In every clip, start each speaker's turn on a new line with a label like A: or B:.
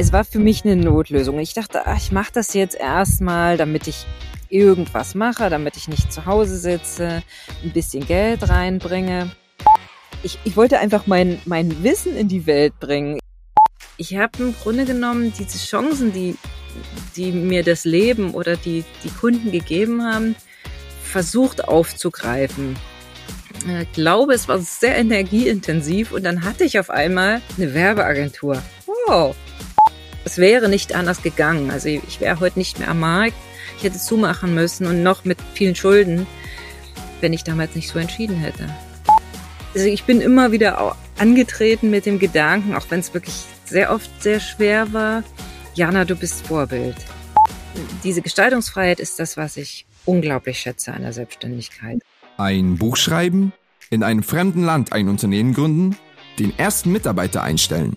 A: es war für mich eine Notlösung. Ich dachte, ach, ich mache das jetzt erstmal, damit ich irgendwas mache, damit ich nicht zu Hause sitze, ein bisschen Geld reinbringe. Ich, ich wollte einfach mein, mein Wissen in die Welt bringen. Ich habe im Grunde genommen diese Chancen, die, die mir das Leben oder die, die Kunden gegeben haben, versucht aufzugreifen. Ich glaube, es war sehr energieintensiv und dann hatte ich auf einmal eine Werbeagentur. Wow, es wäre nicht anders gegangen. Also ich wäre heute nicht mehr am Markt. Ich hätte zumachen müssen und noch mit vielen Schulden, wenn ich damals nicht so entschieden hätte. Also ich bin immer wieder angetreten mit dem Gedanken, auch wenn es wirklich sehr oft sehr schwer war, Jana, du bist Vorbild. Diese Gestaltungsfreiheit ist das, was ich unglaublich schätze an der Selbstständigkeit.
B: Ein Buch schreiben, in einem fremden Land ein Unternehmen gründen, den ersten Mitarbeiter einstellen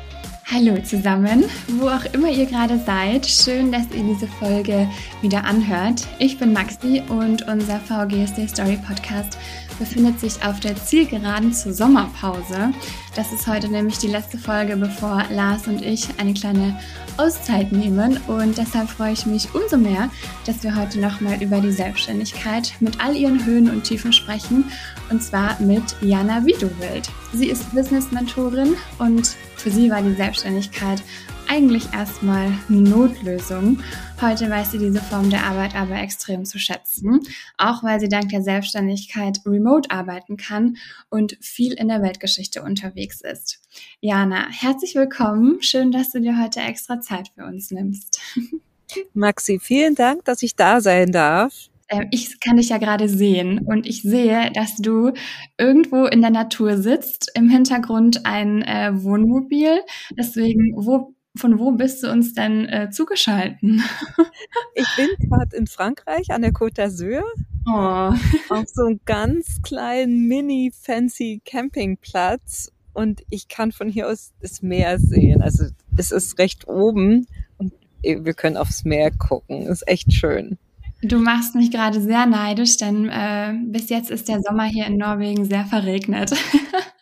C: Hallo zusammen, wo auch immer ihr gerade seid. Schön, dass ihr diese Folge wieder anhört. Ich bin Maxi und unser VGSD Story Podcast befindet sich auf der Zielgeraden zur Sommerpause. Das ist heute nämlich die letzte Folge, bevor Lars und ich eine kleine Auszeit nehmen. Und deshalb freue ich mich umso mehr, dass wir heute nochmal über die Selbstständigkeit mit all ihren Höhen und Tiefen sprechen. Und zwar mit Jana Wiedewild. Sie ist Business-Mentorin und für sie war die Selbstständigkeit eigentlich erstmal eine Notlösung. Heute weiß sie diese Form der Arbeit aber extrem zu schätzen, auch weil sie dank der Selbstständigkeit remote arbeiten kann und viel in der Weltgeschichte unterwegs ist. Jana, herzlich willkommen. Schön, dass du dir heute extra Zeit für uns nimmst.
A: Maxi, vielen Dank, dass ich da sein darf
C: ähm, ich kann dich ja gerade sehen und ich sehe, dass du irgendwo in der Natur sitzt, im Hintergrund ein äh, Wohnmobil. Deswegen, wo von wo bist du uns denn äh, zugeschalten?
A: ich bin gerade in Frankreich an der Côte d'Azur. Oh. Auf so einem ganz kleinen mini-fancy Campingplatz. Und ich kann von hier aus das Meer sehen. Also es ist recht oben und wir können aufs Meer gucken. Ist echt schön.
C: Du machst mich gerade sehr neidisch, denn äh, bis jetzt ist der Sommer hier in Norwegen sehr verregnet.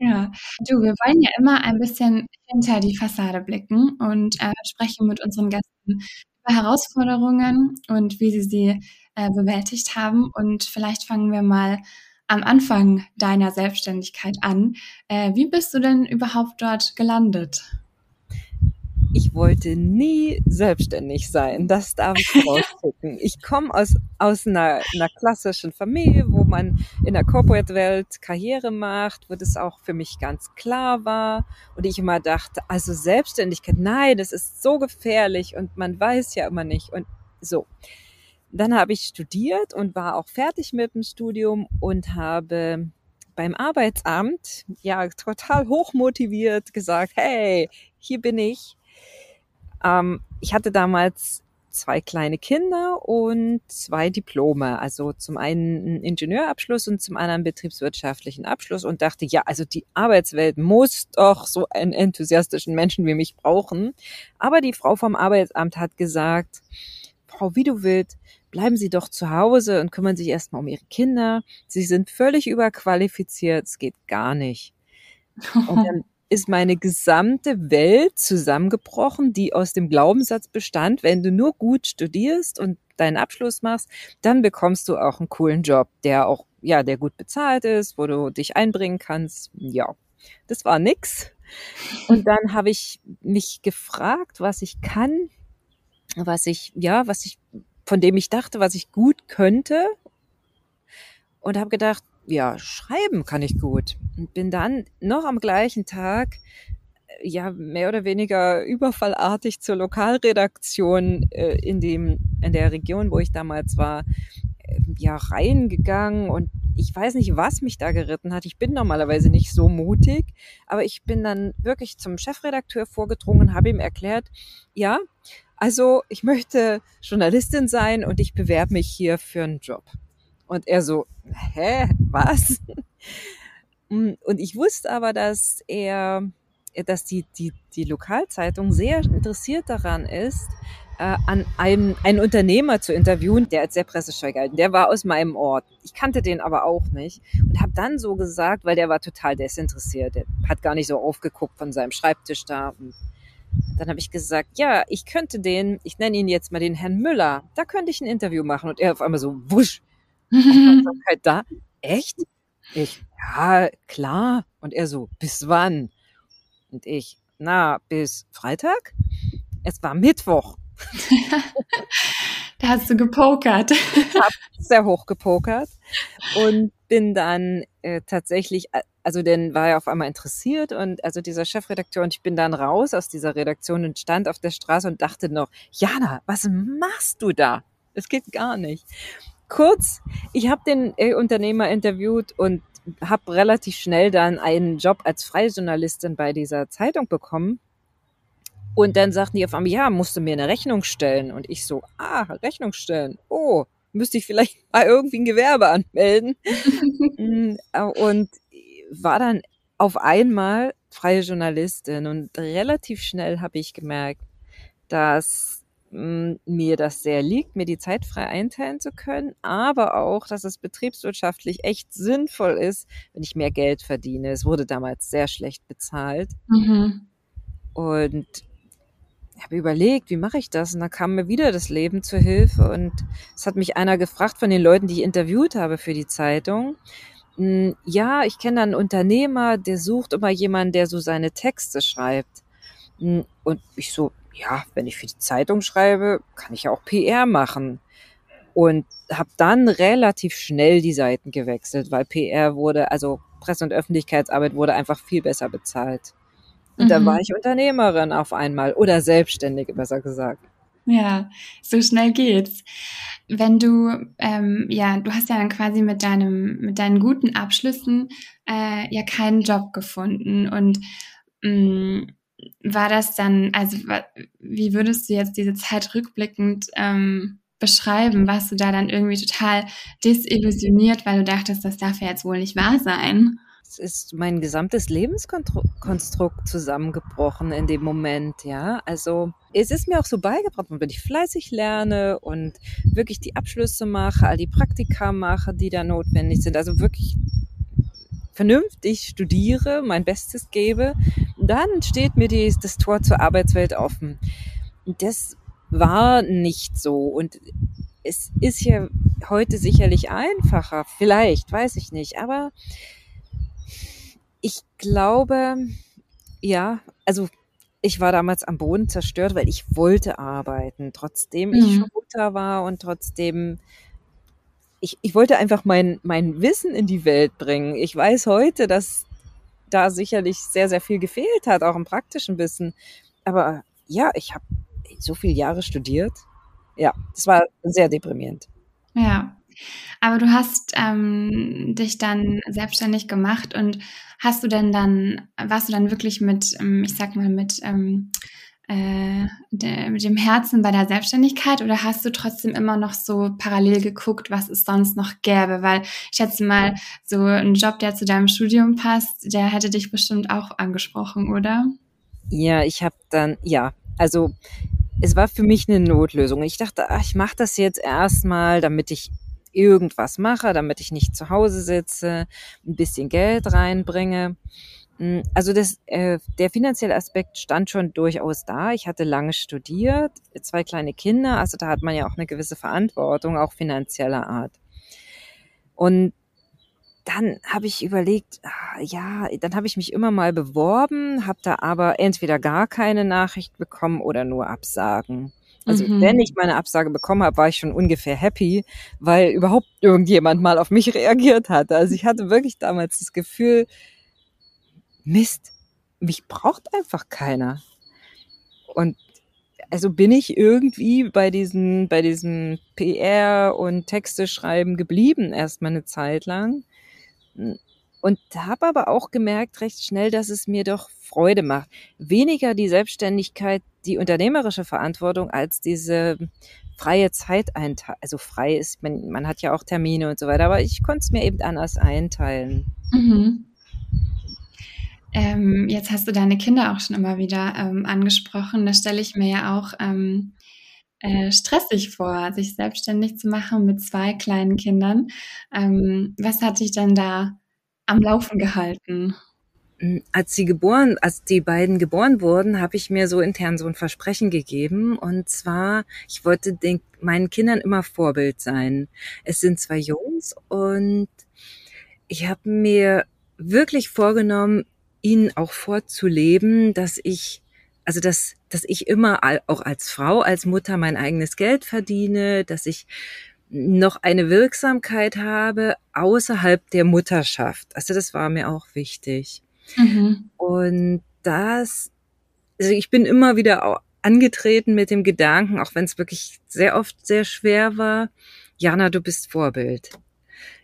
C: Ja, du, wir wollen ja immer ein bisschen hinter die Fassade blicken und äh, sprechen mit unseren Gästen über Herausforderungen und wie sie sie äh, bewältigt haben. Und vielleicht fangen wir mal am Anfang deiner Selbstständigkeit an. Äh, wie bist du denn überhaupt dort gelandet?
A: Ich wollte nie selbstständig sein. Das darf ich rausschicken. Ich komme aus, aus einer, einer klassischen Familie, wo man in der Corporate-Welt Karriere macht, wo das auch für mich ganz klar war. Und ich immer dachte, also Selbstständigkeit, nein, das ist so gefährlich und man weiß ja immer nicht. Und so. Dann habe ich studiert und war auch fertig mit dem Studium und habe beim Arbeitsamt ja total hochmotiviert gesagt, hey, hier bin ich ähm, ich hatte damals zwei kleine Kinder und zwei Diplome. Also zum einen einen Ingenieurabschluss und zum anderen einen betriebswirtschaftlichen Abschluss und dachte, ja, also die Arbeitswelt muss doch so einen enthusiastischen Menschen wie mich brauchen. Aber die Frau vom Arbeitsamt hat gesagt, Frau Widowild, bleiben Sie doch zu Hause und kümmern sich erstmal um Ihre Kinder. Sie sind völlig überqualifiziert, es geht gar nicht. Und dann ist meine gesamte Welt zusammengebrochen, die aus dem Glaubenssatz bestand, wenn du nur gut studierst und deinen Abschluss machst, dann bekommst du auch einen coolen Job, der auch, ja, der gut bezahlt ist, wo du dich einbringen kannst. Ja, das war nix. Und dann habe ich mich gefragt, was ich kann, was ich, ja, was ich, von dem ich dachte, was ich gut könnte. Und habe gedacht, ja, schreiben kann ich gut. Und bin dann noch am gleichen Tag äh, ja mehr oder weniger überfallartig zur Lokalredaktion äh, in dem in der Region, wo ich damals war, äh, ja reingegangen und ich weiß nicht, was mich da geritten hat. Ich bin normalerweise nicht so mutig, aber ich bin dann wirklich zum Chefredakteur vorgedrungen, habe ihm erklärt, ja, also ich möchte Journalistin sein und ich bewerbe mich hier für einen Job. Und er so, hä, was? Mm, und ich wusste aber, dass er, dass die, die, die Lokalzeitung sehr interessiert daran ist, äh, an einem, einen Unternehmer zu interviewen, der als sehr pressescheu galt. Der war aus meinem Ort. Ich kannte den aber auch nicht und habe dann so gesagt, weil der war total desinteressiert. Der hat gar nicht so aufgeguckt von seinem Schreibtisch da. Und dann habe ich gesagt, ja, ich könnte den, ich nenne ihn jetzt mal den Herrn Müller, da könnte ich ein Interview machen. Und er auf einmal so, wusch, Aufmerksamkeit da. Echt? Ich, ja, klar. Und er so, bis wann? Und ich, na, bis Freitag? Es war Mittwoch.
C: da hast du gepokert.
A: Ich habe sehr hoch gepokert und bin dann äh, tatsächlich, also dann war er auf einmal interessiert und also dieser Chefredakteur und ich bin dann raus aus dieser Redaktion und stand auf der Straße und dachte noch, Jana, was machst du da? Es geht gar nicht. Kurz, ich habe den äh, Unternehmer interviewt und habe relativ schnell dann einen Job als freie Journalistin bei dieser Zeitung bekommen und dann sagten die auf einmal, ja, musst du mir eine Rechnung stellen. Und ich so, ah, Rechnung stellen. Oh, müsste ich vielleicht mal irgendwie ein Gewerbe anmelden. Mm, und war dann auf einmal freie Journalistin. Und relativ schnell habe ich gemerkt, dass mir das sehr liegt, mir die Zeit frei einteilen zu können, aber auch, dass es betriebswirtschaftlich echt sinnvoll ist, wenn ich mehr Geld verdiene. Es wurde damals sehr schlecht bezahlt. Mhm. Und ich habe überlegt, wie mache ich das? Und da kam mir wieder das Leben zur Hilfe. Und es hat mich einer gefragt von den Leuten, die ich interviewt habe für die Zeitung. Ja, ich kenne einen Unternehmer, der sucht immer jemanden, der so seine Texte schreibt. Und ich so, ja, wenn ich für die Zeitung schreibe, kann ich ja auch PR machen. Und habe dann relativ schnell die Seiten gewechselt, weil PR wurde, also Presse- und Öffentlichkeitsarbeit wurde einfach viel besser bezahlt. Und mhm. dann war ich Unternehmerin auf einmal oder Selbstständige, besser gesagt.
C: Ja, so schnell geht's. Wenn du, ähm, ja, du hast ja dann quasi mit deinem, mit deinen guten Abschlüssen äh, ja keinen Job gefunden und mh, mm, war das dann, also wie würdest du jetzt diese Zeit rückblickend ähm, beschreiben? Warst du da dann irgendwie total desillusioniert, weil du dachtest, das darf ja jetzt wohl nicht wahr sein?
A: ist mein gesamtes Lebenskonstrukt zusammengebrochen in dem Moment, ja. Also es ist mir auch so beigebracht, wenn ich fleißig lerne und wirklich die Abschlüsse mache, all die Praktika mache, die da notwendig sind, also wirklich vernünftig studiere, mein Bestes gebe, dann steht mir die, das Tor zur Arbeitswelt offen. Das war nicht so und es ist ja heute sicherlich einfacher, vielleicht, weiß ich nicht, aber ich glaube, ja, also ich war damals am Boden zerstört, weil ich wollte arbeiten, trotzdem mhm. ich Mutter war und trotzdem ich, ich wollte einfach mein, mein Wissen in die Welt bringen. Ich weiß heute, dass da sicherlich sehr, sehr viel gefehlt hat, auch im praktischen Wissen. Aber ja, ich habe so viele Jahre studiert. Ja, das war sehr deprimierend.
C: Ja, aber du hast ähm, dich dann selbstständig gemacht und hast du denn dann, warst du dann wirklich mit, ähm, ich sag mal, mit, ähm, äh, mit dem Herzen bei der Selbstständigkeit oder hast du trotzdem immer noch so parallel geguckt, was es sonst noch gäbe? Weil ich schätze mal, so ein Job, der zu deinem Studium passt, der hätte dich bestimmt auch angesprochen, oder?
A: Ja, ich habe dann, ja, also es war für mich eine Notlösung. Ich dachte, ach, ich mache das jetzt erstmal, damit ich irgendwas mache, damit ich nicht zu Hause sitze, ein bisschen Geld reinbringe. Hm, also das, äh, der finanzielle Aspekt stand schon durchaus da. Ich hatte lange studiert, zwei kleine Kinder, also da hat man ja auch eine gewisse Verantwortung, auch finanzieller Art. Und dann habe ich überlegt, ah, ja, dann habe ich mich immer mal beworben, habe da aber entweder gar keine Nachricht bekommen oder nur Absagen. Also mhm. wenn ich meine Absage bekommen habe, war ich schon ungefähr happy, weil überhaupt irgendjemand mal auf mich reagiert hatte. Also ich hatte wirklich damals das Gefühl, Mist, mich braucht einfach keiner. Und also bin ich irgendwie bei diesen, bei diesem PR und Texte schreiben geblieben, erstmal eine Zeit lang. und habe aber auch gemerkt recht schnell, dass es mir doch Freude macht. Weniger die Selbstständigkeit, die unternehmerische Verantwortung als diese freie Zeit einteilen. Also frei ist, man, man hat ja auch Termine und so weiter, aber ich konnte es mir eben anders einteilen. Mhm.
C: Ähm, jetzt hast du deine Kinder auch schon immer wieder ähm, angesprochen. Da stelle ich mir ja auch ähm, äh, stressig vor, sich selbstständig zu machen mit zwei kleinen Kindern. Ähm, was hat dich denn da am Laufen gehalten?
A: Hm, als sie geboren, als die beiden geboren wurden, habe ich mir so intern so ein Versprechen gegeben. Und zwar, ich wollte den, meinen Kindern immer Vorbild sein. Es sind zwei Jungs und ich habe mir wirklich vorgenommen, ihnen auch vorzuleben, dass ich, also dass, dass ich immer auch als Frau, als Mutter mein eigenes Geld verdiene, dass ich noch eine Wirksamkeit habe außerhalb der Mutterschaft. Also das war mir auch wichtig. Mhm. Und das, also ich bin immer wieder angetreten mit dem Gedanken, auch wenn es wirklich sehr oft sehr schwer war, Jana, du bist Vorbild.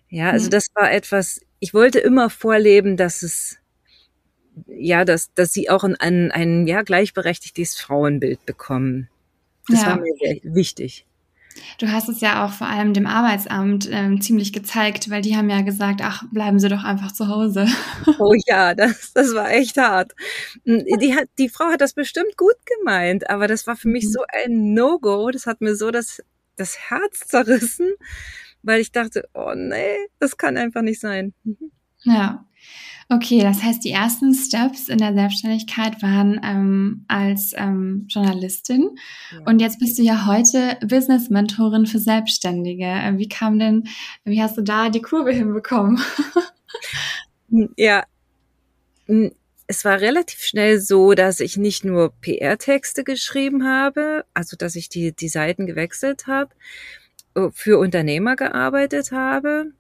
A: Ja, also mhm. das war etwas, ich wollte immer vorleben, dass es, ja, dass, dass sie auch ein, ein, ein ja, gleichberechtigtes Frauenbild bekommen. Das ja. war mir sehr wichtig.
C: Du hast es ja auch vor allem dem Arbeitsamt ähm, ziemlich gezeigt, weil die haben ja gesagt, ach, bleiben Sie doch einfach zu Hause.
A: Oh ja, das, das war echt hart. Hm, die, hat, die Frau hat das bestimmt gut gemeint, aber das war für mich mhm. so ein No-Go. Das hat mir so das, das Herz zerrissen, weil ich dachte, oh nee, das kann einfach nicht sein.
C: Mhm. Ja. Okay, das heißt, die ersten Steps in der Selbstständigkeit waren ähm, als ähm, Journalistin ja. und jetzt bist du ja heute Business-Mentorin für Selbstständige. Äh, wie kam denn, wie hast du da die Kurve hinbekommen?
A: Ja, hm, es war relativ schnell so, dass ich nicht nur PR-Texte geschrieben habe, also dass ich die, die Seiten gewechselt habe, äh, für Unternehmer gearbeitet habe,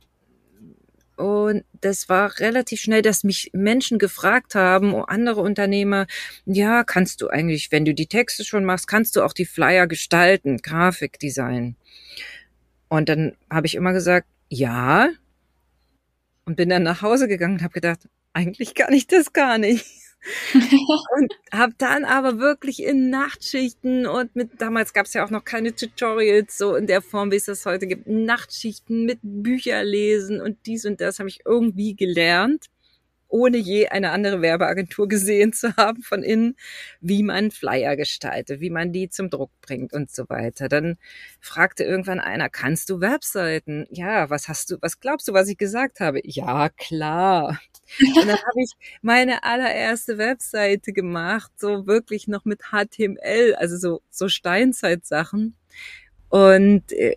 A: und das war relativ schnell, dass mich Menschen gefragt haben, andere Unternehmer, ja, kannst du eigentlich, wenn du die Texte schon machst, kannst du auch die Flyer gestalten, Grafikdesign. Und dann habe ich immer gesagt, ja. Und bin dann nach Hause gegangen und habe gedacht, eigentlich kann ich das gar nicht. Und habe dann aber wirklich in Nachtschichten und mit damals gab es ja auch noch keine Tutorials so in der Form, wie es das heute gibt, Nachtschichten mit Bücher lesen und dies und das habe ich irgendwie gelernt ohne je eine andere Werbeagentur gesehen zu haben von innen, wie man Flyer gestaltet, wie man die zum Druck bringt und so weiter. Dann fragte irgendwann einer, kannst du Webseiten? Ja, was hast du, was glaubst du, was ich gesagt habe? Ja, klar. Und dann habe ich meine allererste Webseite gemacht, so wirklich noch mit HTML, also so, so Steinzeitsachen. Und äh,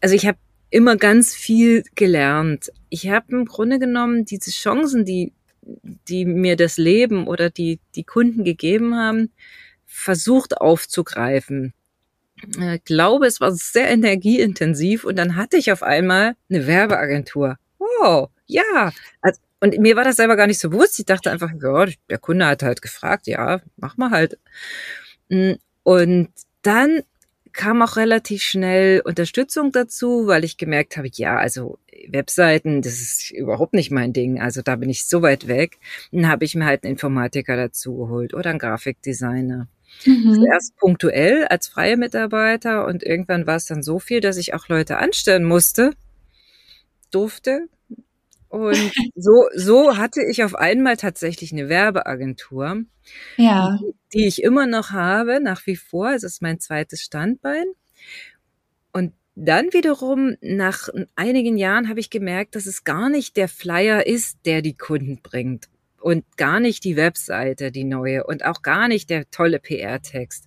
A: also ich habe immer ganz viel gelernt. Ich habe im Grunde genommen diese Chancen, die die mir das Leben oder die, die Kunden gegeben haben, versucht aufzugreifen. Ich äh, glaube, es war sehr energieintensiv und dann hatte ich auf einmal eine Werbeagentur. Wow, ja. Also, und mir war das selber gar nicht so bewusst. Ich dachte einfach, ja, der Kunde hat halt gefragt, ja, mach mal halt. Mm, und dann kam auch relativ schnell Unterstützung dazu, weil ich gemerkt habe, ja, also Webseiten, das ist überhaupt nicht mein Ding. Also da bin ich so weit weg. Dann habe ich mir halt einen Informatiker dazu geholt oder einen Grafikdesigner. Mhm. Zuerst punktuell als freie Mitarbeiter und irgendwann war es dann so viel, dass ich auch Leute anstellen musste, durfte. Und so, so hatte ich auf einmal tatsächlich eine Werbeagentur, ja. die, die ich immer noch habe, nach wie vor. Es ist mein zweites Standbein. Und dann wiederum, nach einigen Jahren habe ich gemerkt, dass es gar nicht der Flyer ist, der die Kunden bringt. Und gar nicht die Webseite, die neue. Und auch gar nicht der tolle PR-Text.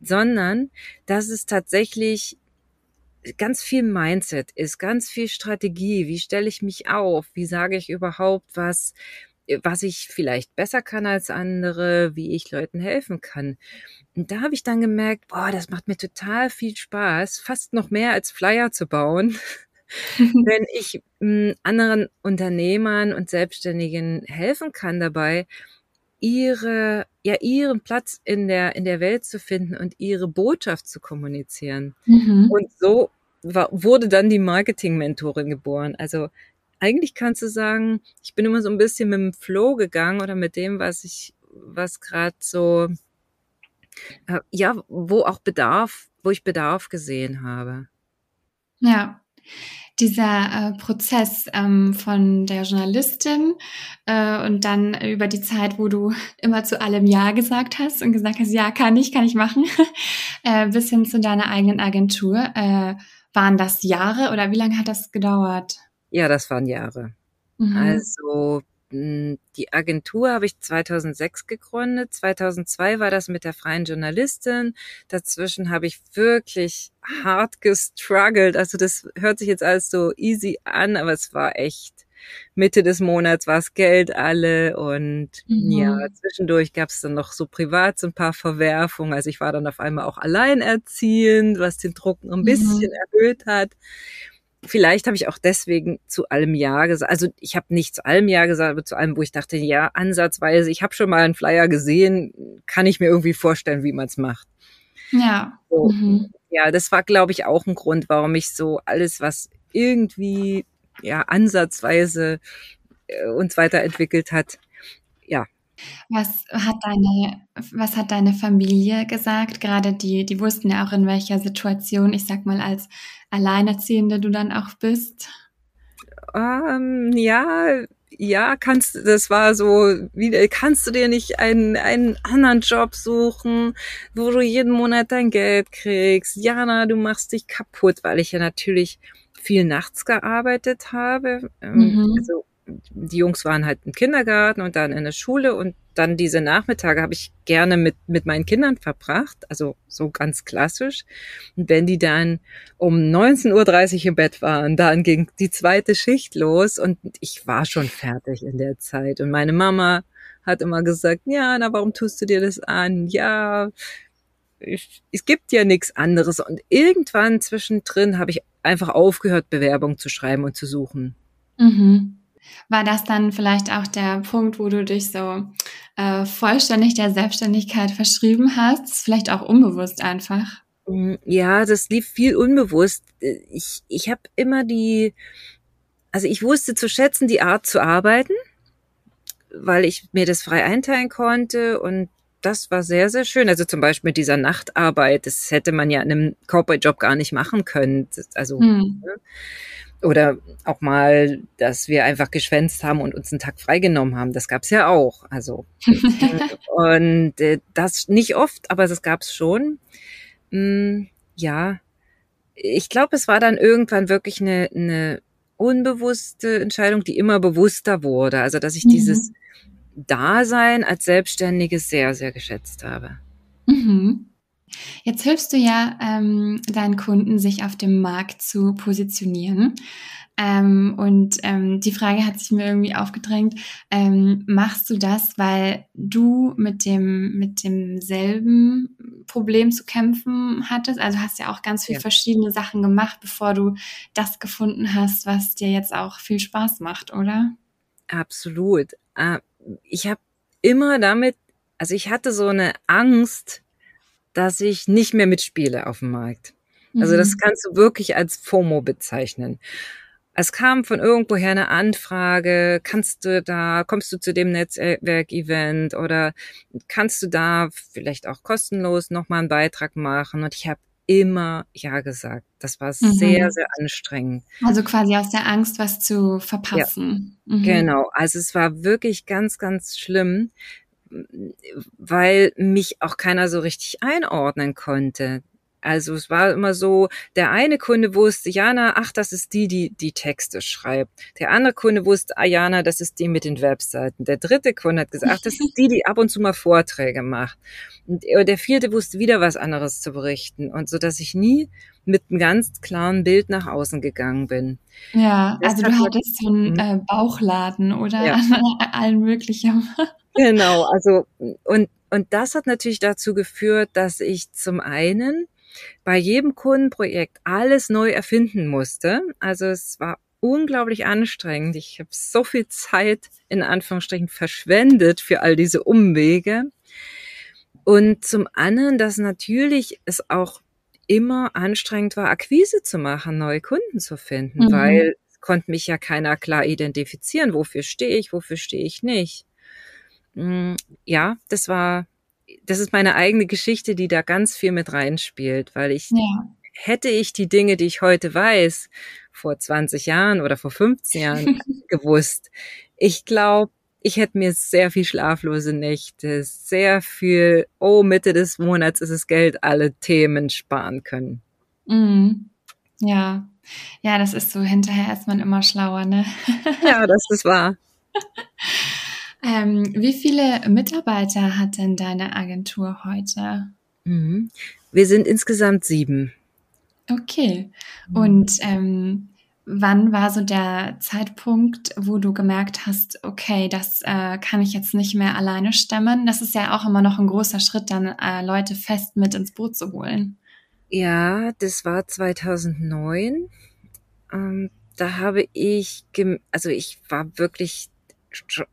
A: Sondern, dass es tatsächlich ganz viel Mindset ist, ganz viel Strategie. Wie stelle ich mich auf? Wie sage ich überhaupt was? was ich vielleicht besser kann als andere, wie ich Leuten helfen kann. Und da habe ich dann gemerkt, boah, das macht mir total viel Spaß, fast noch mehr als Flyer zu bauen, wenn ich hm, anderen Unternehmern und Selbstständigen helfen kann dabei, ihre, ja, ihren Platz in der, in der Welt zu finden und ihre Botschaft zu kommunizieren. Mhm. Und so war, wurde dann die Marketing-Mentorin geboren. Also eigentlich kannst du sagen, ich bin immer so ein bisschen mit dem Flow gegangen oder mit dem, was ich, was gerade so, äh, ja, wo auch Bedarf, wo ich Bedarf gesehen habe.
C: Ja, dieser äh, Prozess ähm, von der Journalistin äh, und dann über die Zeit, wo du immer zu allem Ja gesagt hast und gesagt hast, ja, kann ich, kann ich machen, äh, bis hin zu deiner eigenen Agentur. Äh, waren das Jahre oder wie lange hat das gedauert?
A: Ja, das waren Jahre. Mhm. Also die Agentur habe ich 2006 gegründet. 2002 war das mit der freien Journalistin. Dazwischen habe ich wirklich hart gestruggelt. Also das hört sich jetzt alles so easy an, aber es war echt Mitte des Monats war es Geld alle und mhm. ja, zwischendurch gab es dann noch so privat so ein paar Verwerfungen. Also ich war dann auf einmal auch alleinerziehend, was den Druck ein mhm. bisschen erhöht hat. Vielleicht habe ich auch deswegen zu allem Ja gesagt. Also ich habe nicht zu allem Ja gesagt, aber zu allem, wo ich dachte, ja, ansatzweise, ich habe schon mal einen Flyer gesehen, kann ich mir irgendwie vorstellen, wie man es macht.
C: Ja.
A: So. Mhm. Ja, das war, glaube ich, auch ein Grund, warum ich so alles, was irgendwie ja ansatzweise äh, uns weiterentwickelt hat,
C: was hat deine, was hat deine Familie gesagt? Gerade die, die wussten ja auch in welcher Situation, ich sag mal, als Alleinerziehende du dann auch bist.
A: Ähm, ja, ja, kannst, das war so, wie, kannst du dir nicht einen, einen anderen Job suchen, wo du jeden Monat dein Geld kriegst? Jana, du machst dich kaputt, weil ich ja natürlich viel nachts gearbeitet habe. Ähm, mhm. Also die Jungs waren halt im Kindergarten und dann in der Schule und dann diese Nachmittage habe ich gerne mit, mit meinen Kindern verbracht, also so ganz klassisch. Und wenn die dann um 19.30 Uhr im Bett waren, dann ging die zweite Schicht los und ich war schon fertig in der Zeit. Und meine Mama hat immer gesagt, ja, na, warum tust du dir das an? Ja, ich, es gibt ja nichts anderes. Und irgendwann zwischendrin habe ich einfach aufgehört, Bewerbung zu schreiben und zu suchen.
C: Mhm. War das dann vielleicht auch der Punkt, wo du dich so äh, vollständig der Selbstständigkeit verschrieben hast? Vielleicht auch unbewusst einfach?
A: Mm, ja, das lief viel unbewusst. Ich, ich habe immer die, also ich wusste zu schätzen, die Art zu arbeiten, weil ich mir das frei einteilen konnte und das war sehr, sehr schön. Also zum Beispiel mit dieser Nachtarbeit, das hätte man ja in einem Corporate-Job gar nicht machen können. Also, hm. ne? Oder auch mal, dass wir einfach geschwänzt haben und uns einen Tag freigenommen haben. Das gab's ja auch. Also und äh, das nicht oft, aber das gab's schon. Mm, ja, ich glaube, es war dann irgendwann wirklich eine, eine unbewusste Entscheidung, die immer bewusster wurde. Also dass ich mhm. dieses Dasein als Selbstständige sehr, sehr geschätzt habe.
C: Mhm. Jetzt hilfst du ja ähm, deinen Kunden, sich auf dem Markt zu positionieren. Ähm, und ähm, die Frage hat sich mir irgendwie aufgedrängt, ähm, machst du das, weil du mit dem mit demselben Problem zu kämpfen hattest? Also hast ja auch ganz viele ja. verschiedene Sachen gemacht, bevor du das gefunden hast, was dir jetzt auch viel Spaß macht, oder?
A: Absolut. Äh, ich habe immer damit, also ich hatte so eine Angst, dass ich nicht mehr mitspiele auf dem Markt. Also das mhm. kannst du wirklich als FOMO bezeichnen. Es kam von irgendwoher eine Anfrage, kannst du da, kommst du zu dem Netzwerkevent oder kannst du da vielleicht auch kostenlos nochmal einen Beitrag machen? Und ich habe immer Ja gesagt. Das war mhm. sehr, sehr anstrengend.
C: Also quasi aus der Angst, was zu verpassen.
A: Ja, mhm. Genau. Also es war wirklich ganz, ganz schlimm weil mich auch keiner so richtig einordnen konnte. Also es war immer so, der eine Kunde wusste, Jana, ach, das ist die, die die Texte schreibt. Der andere Kunde wusste, ah, Jana, das ist die mit den Webseiten. Der dritte Kunde hat gesagt, ach, das ist die, die ab und zu mal Vorträge macht. Und der vierte wusste wieder was anderes zu berichten. Und so, dass ich nie mit einem ganz klaren Bild nach außen gegangen bin.
C: Ja, das also du hattest so einen mhm. äh, Bauchladen oder ja. allen möglichen.
A: Genau, also und und das hat natürlich dazu geführt, dass ich zum einen bei jedem Kundenprojekt alles neu erfinden musste. Also es war unglaublich anstrengend. Ich habe so viel Zeit in Anführungsstrichen verschwendet für all diese Umwege. Und zum anderen, dass natürlich es auch immer anstrengend war, Akquise zu machen, neue Kunden zu finden, mhm. weil es konnte mich ja keiner klar identifizieren. Wofür stehe ich, wofür stehe ich nicht? Mm, ja, das war, das ist meine eigene Geschichte, die da ganz viel mit reinspielt, weil ich ja. hätte ich die Dinge, die ich heute weiß, vor 20 Jahren oder vor 15 Jahren gewusst. Ich glaube, ich hätte mir sehr viel schlaflose Nächte, sehr viel, oh, Mitte des Monats ist es Geld, alle Themen sparen können.
C: Mhm. Ja, ja, das ist so, hinterher ist man immer schlauer, ne?
A: ja, das ist wahr.
C: ähm, wie viele Mitarbeiter hat denn deine Agentur heute?
A: Mhm. Wir sind insgesamt sieben.
C: Okay. Und ähm, wann war so der Zeitpunkt, wo du gemerkt hast, okay, das äh, kann ich jetzt nicht mehr alleine stemmen? Das ist ja auch immer noch ein großer Schritt, dann äh, Leute fest mit ins Boot zu holen.
A: Ja, das war 2009. Ähm, da habe ich, also ich war wirklich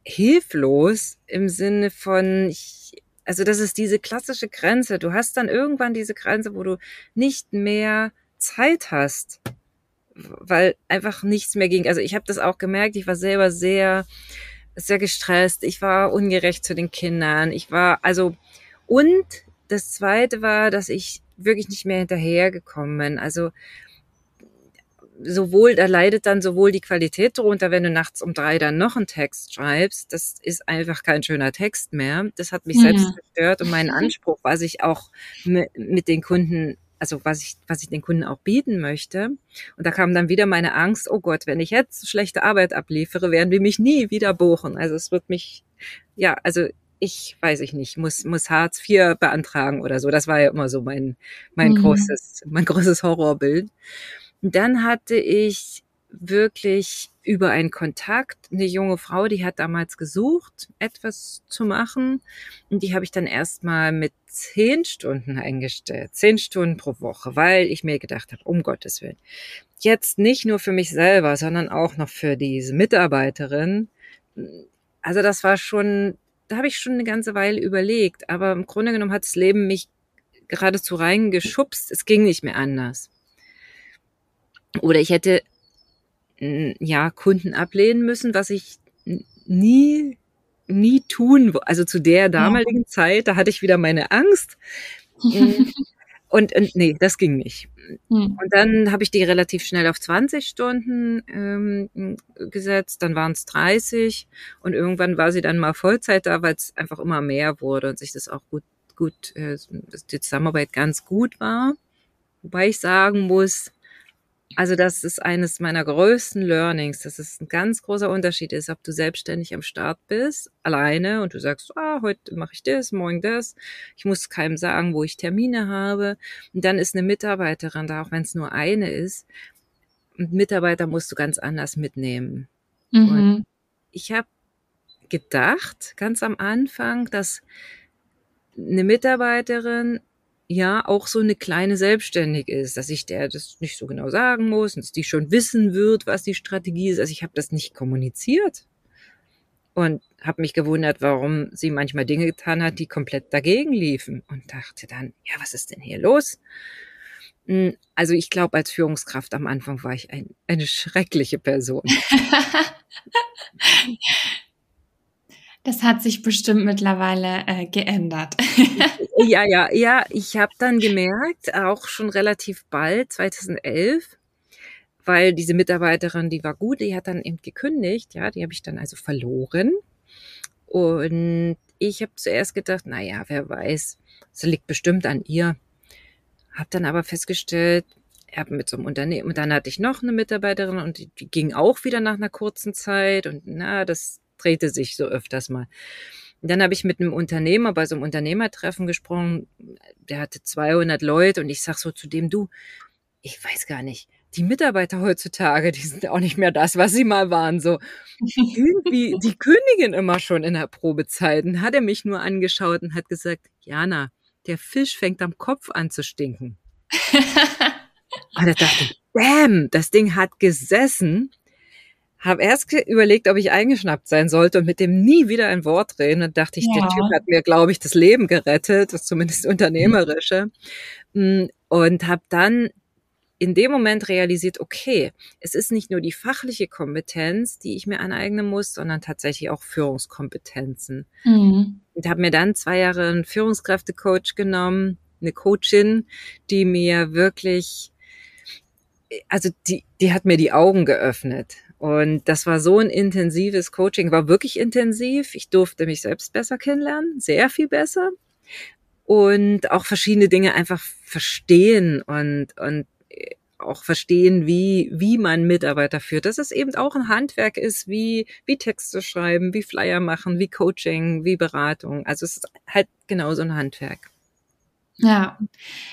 A: hilflos im Sinne von, ich, also das ist diese klassische Grenze. Du hast dann irgendwann diese Grenze, wo du nicht mehr Zeit hast, weil einfach nichts mehr ging. Also ich habe das auch gemerkt, ich war selber sehr, sehr gestresst, ich war ungerecht zu den Kindern, ich war, also, und das zweite war, dass ich wirklich nicht mehr hinterhergekommen bin. Also sowohl, da leidet dann sowohl die Qualität drunter, wenn du nachts um drei dann noch einen Text schreibst. Das ist einfach kein schöner Text mehr. Das hat mich ja. selbst gestört und mein Anspruch, was ich auch mit den Kunden also was ich, was ich den Kunden auch bieten möchte. Und da kam dann wieder meine Angst, oh Gott, wenn ich jetzt schlechte Arbeit abliefere, werden die mich nie wieder buchen. Also es wird mich, ja, also ich weiß ich nicht, muss, muss Hartz IV beantragen oder so. Das war ja immer so mein, mein mhm. großes, mein großes Horrorbild. Dann hatte ich wirklich über einen Kontakt eine junge Frau, die hat damals gesucht, etwas zu machen. Und die habe ich dann erstmal mit zehn Stunden eingestellt. Zehn Stunden pro Woche, weil ich mir gedacht habe, um Gottes Willen. Jetzt nicht nur für mich selber, sondern auch noch für diese Mitarbeiterin. Also das war schon, da habe ich schon eine ganze Weile überlegt. Aber im Grunde genommen hat das Leben mich geradezu reingeschubst. Es ging nicht mehr anders. Oder ich hätte ja Kunden ablehnen müssen, was ich nie nie tun, also zu der damaligen ja. Zeit, da hatte ich wieder meine Angst. und, und nee, das ging nicht. Hm. Und dann habe ich die relativ schnell auf 20 Stunden ähm, gesetzt, dann waren es 30 und irgendwann war sie dann mal Vollzeit da, weil es einfach immer mehr wurde und sich das auch gut, gut, äh, die Zusammenarbeit ganz gut war. Wobei ich sagen muss, also das ist eines meiner größten Learnings, dass es ein ganz großer Unterschied ist, ob du selbstständig am Start bist, alleine und du sagst, ah, heute mache ich das, morgen das. Ich muss keinem sagen, wo ich Termine habe. Und dann ist eine Mitarbeiterin da, auch wenn es nur eine ist. Und Mitarbeiter musst du ganz anders mitnehmen. Mhm. Und ich habe gedacht, ganz am Anfang, dass eine Mitarbeiterin ja auch so eine kleine selbstständig ist, dass ich der das nicht so genau sagen muss und dass die schon wissen wird, was die Strategie ist. Also ich habe das nicht kommuniziert und habe mich gewundert, warum sie manchmal Dinge getan hat, die komplett dagegen liefen und dachte dann, ja, was ist denn hier los? Hm, also ich glaube, als Führungskraft am Anfang war ich ein, eine schreckliche Person.
C: Das hat sich bestimmt mittlerweile äh, geändert.
A: ja, ja, ja. Ich habe dann gemerkt, auch schon relativ bald, 2011, weil diese Mitarbeiterin, die war gut, die hat dann eben gekündigt, ja, die habe ich dann also verloren. Und ich habe zuerst gedacht, na ja, wer weiß, das liegt bestimmt an ihr. Habe dann aber festgestellt, er hat mit so einem Unternehmen, und dann hatte ich noch eine Mitarbeiterin und die, die ging auch wieder nach einer kurzen Zeit und na, das drehte sich so öfters mal. Und dann habe ich mit einem Unternehmer bei so einem Unternehmertreffen gesprochen. Der hatte 200 Leute und ich sag so zu dem, du, ich weiß gar nicht, die Mitarbeiter heutzutage, die sind auch nicht mehr das, was sie mal waren. So irgendwie die Königin immer schon in der Probezeit. Und hat er mich nur angeschaut und hat gesagt, Jana, der Fisch fängt am Kopf an zu stinken. und er dachte, bam, das Ding hat gesessen. Habe erst überlegt, ob ich eingeschnappt sein sollte und mit dem nie wieder ein Wort reden. Dann dachte ich, ja. der Typ hat mir, glaube ich, das Leben gerettet, das zumindest unternehmerische. Mm, und habe dann in dem Moment realisiert, okay, es ist nicht nur die fachliche Kompetenz, die ich mir aneignen muss, sondern tatsächlich auch Führungskompetenzen. Mhm. Und habe mir dann zwei Jahre einen Führungskräftecoach genommen, eine Coachin, die mir wirklich, also die, die hat mir die Augen geöffnet. Und das war so ein intensives Coaching, war wirklich intensiv. Ich durfte mich selbst besser kennenlernen, sehr viel besser. Und auch verschiedene Dinge einfach verstehen und, und auch verstehen, wie, wie man Mitarbeiter führt, dass es eben auch ein Handwerk ist, wie, wie Texte schreiben, wie Flyer machen, wie Coaching, wie Beratung. Also es ist halt genauso ein Handwerk.
C: Ja,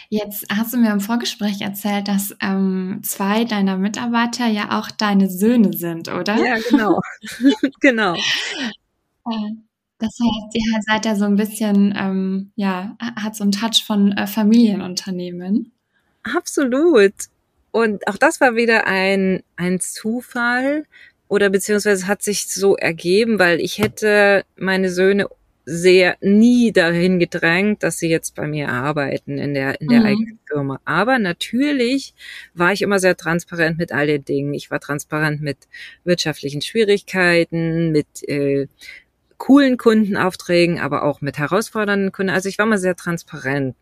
C: jetzt hast du mir im Vorgespräch erzählt, dass ähm, zwei deiner Mitarbeiter ja auch deine Söhne sind, oder?
A: Ja, genau. genau.
C: Äh, das heißt, ihr seid ja so ein bisschen, ähm, ja, hat so einen Touch von äh, Familienunternehmen.
A: Absolut. Und auch das war wieder ein, ein Zufall oder beziehungsweise hat sich so ergeben, weil ich hätte meine Söhne sehr nie dahin gedrängt, dass sie jetzt bei mir arbeiten in der in der mhm. eigenen Firma. Aber natürlich war ich immer sehr transparent mit all den Dingen. Ich war transparent mit wirtschaftlichen Schwierigkeiten, mit äh, coolen Kundenaufträgen, aber auch mit herausfordernden Kunden. Also ich war mal sehr transparent.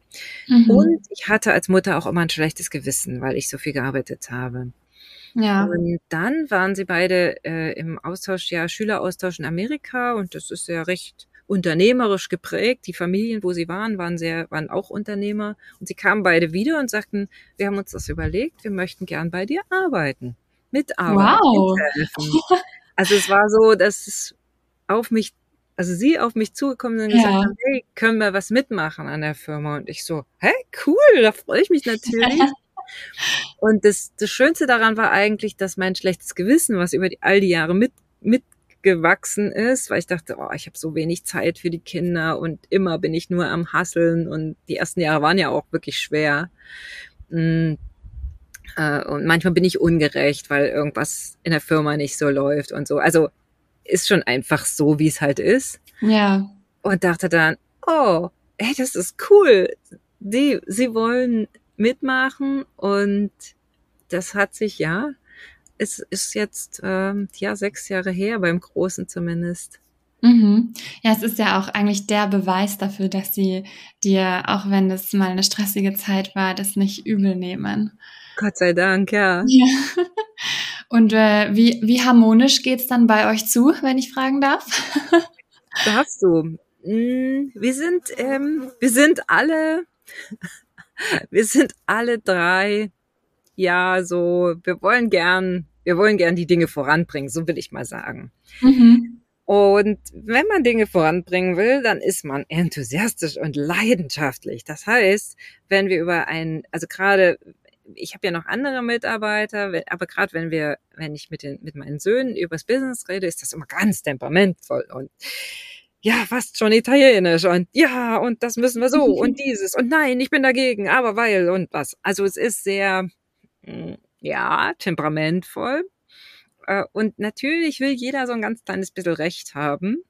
A: Mhm. Und ich hatte als Mutter auch immer ein schlechtes Gewissen, weil ich so viel gearbeitet habe. Ja. Und dann waren sie beide äh, im Austausch, ja, Schüleraustausch in Amerika und das ist ja recht unternehmerisch geprägt. Die Familien, wo sie waren, waren sehr, waren auch Unternehmer. Und sie kamen beide wieder und sagten, wir haben uns das überlegt, wir möchten gern bei dir arbeiten. Mitarbeiten. Wow. Mithelfen. Also es war so, dass es auf mich also sie auf mich zugekommen sind und ja. gesagt haben, hey, können wir was mitmachen an der Firma? Und ich so, hey, cool, da freue ich mich natürlich. und das, das Schönste daran war eigentlich, dass mein schlechtes Gewissen, was über die, all die Jahre mit, mitgewachsen ist, weil ich dachte, oh, ich habe so wenig Zeit für die Kinder und immer bin ich nur am Hasseln und die ersten Jahre waren ja auch wirklich schwer. Mm, äh, und manchmal bin ich ungerecht, weil irgendwas in der Firma nicht so läuft und so. Also ist schon einfach so, wie es halt ist.
C: Ja.
A: Und dachte dann, oh, hey, das ist cool. Die, sie wollen mitmachen und das hat sich ja, es ist jetzt ähm, ja sechs Jahre her, beim Großen zumindest.
C: Mhm. Ja, es ist ja auch eigentlich der Beweis dafür, dass sie dir, auch wenn es mal eine stressige Zeit war, das nicht übel nehmen.
A: Gott sei Dank, ja.
C: ja. Und äh, wie, wie harmonisch geht's dann bei euch zu, wenn ich fragen darf?
A: Darfst du. Mm, wir sind, ähm, wir sind alle, wir sind alle drei, ja, so, wir wollen gern, wir wollen gern die Dinge voranbringen, so will ich mal sagen. Mhm. Und wenn man Dinge voranbringen will, dann ist man enthusiastisch und leidenschaftlich. Das heißt, wenn wir über ein, also gerade ich habe ja noch andere Mitarbeiter, aber gerade wenn wir, wenn ich mit den mit meinen Söhnen übers Business rede, ist das immer ganz temperamentvoll und ja, fast schon italienisch und ja, und das müssen wir so und dieses und nein, ich bin dagegen, aber weil und was. Also es ist sehr, hm, ja, temperamentvoll. Äh, und natürlich will jeder so ein ganz kleines bisschen Recht haben.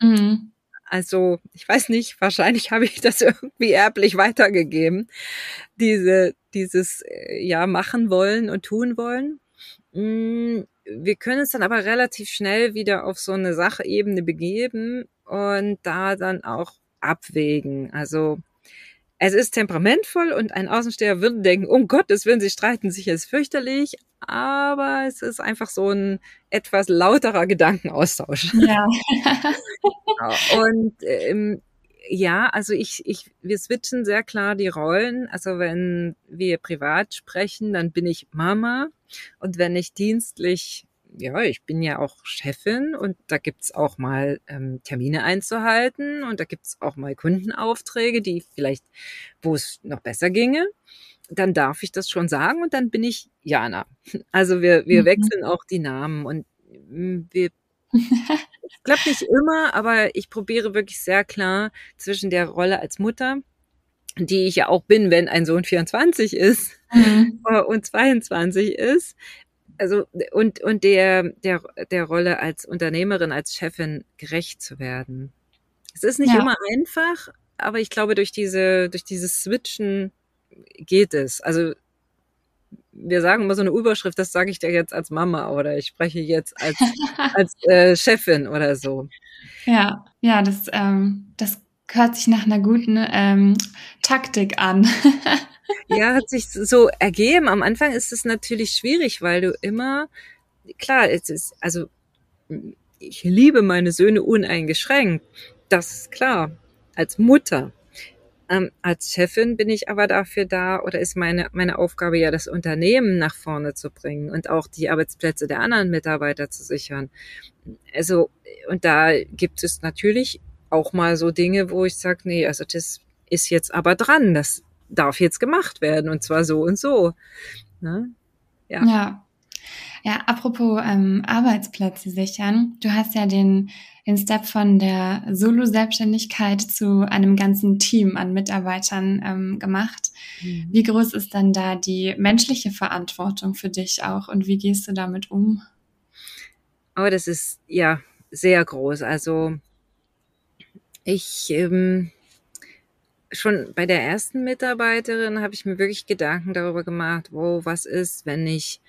A: Mhm. Also, ich weiß nicht, wahrscheinlich habe ich das irgendwie erblich weitergegeben. Diese, dieses, äh, ja, machen wollen und tun wollen. Mm, wir können es dann aber relativ schnell wieder auf so eine Sachebene begeben und da dann auch abwägen. Also, es ist temperamentvoll und ein Außensteher würde denken, um Gottes Willen, sie streiten sich jetzt fürchterlich, aber es ist einfach so ein etwas lauterer Gedankenaustausch. Ja. Genau. und ähm, ja, also ich, ich, wir switchen sehr klar die Rollen. Also wenn wir privat sprechen, dann bin ich Mama und wenn ich dienstlich ja, ich bin ja auch Chefin und da gibt's auch mal ähm, Termine einzuhalten und da gibt's auch mal Kundenaufträge, die vielleicht, wo es noch besser ginge. Dann darf ich das schon sagen und dann bin ich Jana. Also wir, wir mhm. wechseln auch die Namen und mm, wir ich glaube nicht immer, aber ich probiere wirklich sehr klar zwischen der Rolle als Mutter, die ich ja auch bin, wenn ein Sohn 24 ist mhm. und 22 ist, also und und der der der Rolle als Unternehmerin als Chefin gerecht zu werden. Es ist nicht ja. immer einfach, aber ich glaube durch diese durch dieses Switchen geht es. Also wir sagen immer so eine Überschrift, das sage ich dir jetzt als Mama oder ich spreche jetzt als, als äh, Chefin oder so.
C: Ja, ja, das, ähm, das hört sich nach einer guten ähm, Taktik an.
A: ja, hat sich so ergeben. Am Anfang ist es natürlich schwierig, weil du immer, klar, es ist, also ich liebe meine Söhne uneingeschränkt. Das ist klar. Als Mutter. Ähm, als Chefin bin ich aber dafür da oder ist meine, meine Aufgabe ja, das Unternehmen nach vorne zu bringen und auch die Arbeitsplätze der anderen Mitarbeiter zu sichern. Also, und da gibt es natürlich auch mal so Dinge, wo ich sage, nee, also das ist jetzt aber dran, das darf jetzt gemacht werden und zwar so und so. Ne?
C: Ja. ja. Ja, apropos ähm, Arbeitsplätze sichern. Du hast ja den, den Step von der Solo-Selbstständigkeit zu einem ganzen Team an Mitarbeitern ähm, gemacht. Mhm. Wie groß ist dann da die menschliche Verantwortung für dich auch und wie gehst du damit um?
A: Aber oh, das ist ja sehr groß. Also ich ähm, schon bei der ersten Mitarbeiterin habe ich mir wirklich Gedanken darüber gemacht, wo was ist, wenn ich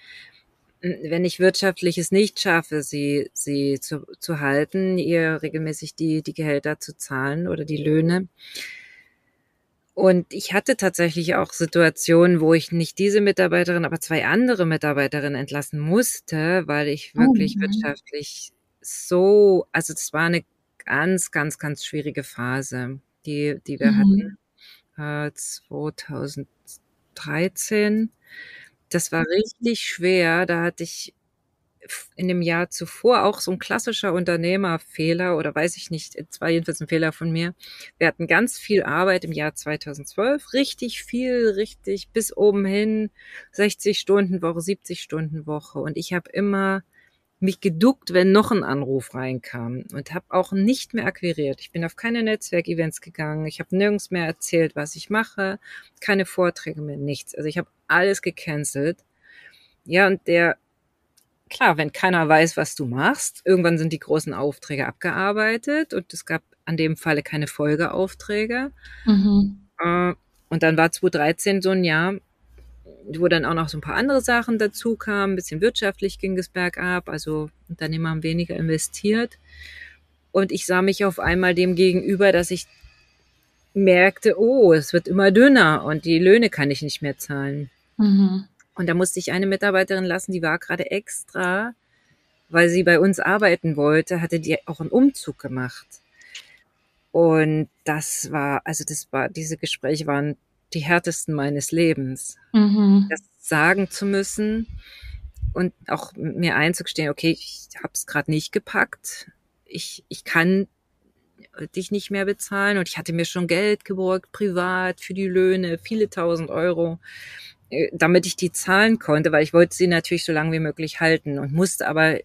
A: wenn ich wirtschaftliches nicht schaffe, sie, sie zu, zu halten, ihr regelmäßig die, die Gehälter zu zahlen oder die Löhne. Und ich hatte tatsächlich auch Situationen, wo ich nicht diese Mitarbeiterin, aber zwei andere Mitarbeiterinnen entlassen musste, weil ich wirklich oh, wirtschaftlich so, also das war eine ganz, ganz, ganz schwierige Phase, die, die wir mhm. hatten, äh, 2013 das war richtig schwer. Da hatte ich in dem Jahr zuvor auch so ein klassischer Unternehmerfehler oder weiß ich nicht, es war jedenfalls ein Fehler von mir. Wir hatten ganz viel Arbeit im Jahr 2012, richtig viel, richtig bis oben hin, 60 Stunden Woche, 70 Stunden Woche und ich habe immer mich geduckt, wenn noch ein Anruf reinkam und habe auch nicht mehr akquiriert. Ich bin auf keine Netzwerkevents gegangen, ich habe nirgends mehr erzählt, was ich mache, keine Vorträge mehr, nichts. Also ich habe alles gecancelt. Ja, und der, klar, wenn keiner weiß, was du machst, irgendwann sind die großen Aufträge abgearbeitet und es gab an dem Falle keine Folgeaufträge. Mhm. Äh, und dann war 2013 so ein Jahr, wo dann auch noch so ein paar andere Sachen dazu kamen. Ein bisschen wirtschaftlich ging es bergab, also Unternehmer haben weniger investiert. Und ich sah mich auf einmal dem gegenüber, dass ich merkte, oh, es wird immer dünner und die Löhne kann ich nicht mehr zahlen. Mhm. Und da musste ich eine Mitarbeiterin lassen, die war gerade extra, weil sie bei uns arbeiten wollte, hatte die auch einen Umzug gemacht. Und das war, also das war, diese Gespräche waren die härtesten meines Lebens. Mhm. Das sagen zu müssen und auch mir einzugestehen, okay, ich habe es gerade nicht gepackt. Ich, ich kann dich nicht mehr bezahlen und ich hatte mir schon Geld geborgt, privat, für die Löhne, viele tausend Euro, äh, damit ich die zahlen konnte, weil ich wollte sie natürlich so lange wie möglich halten und musste aber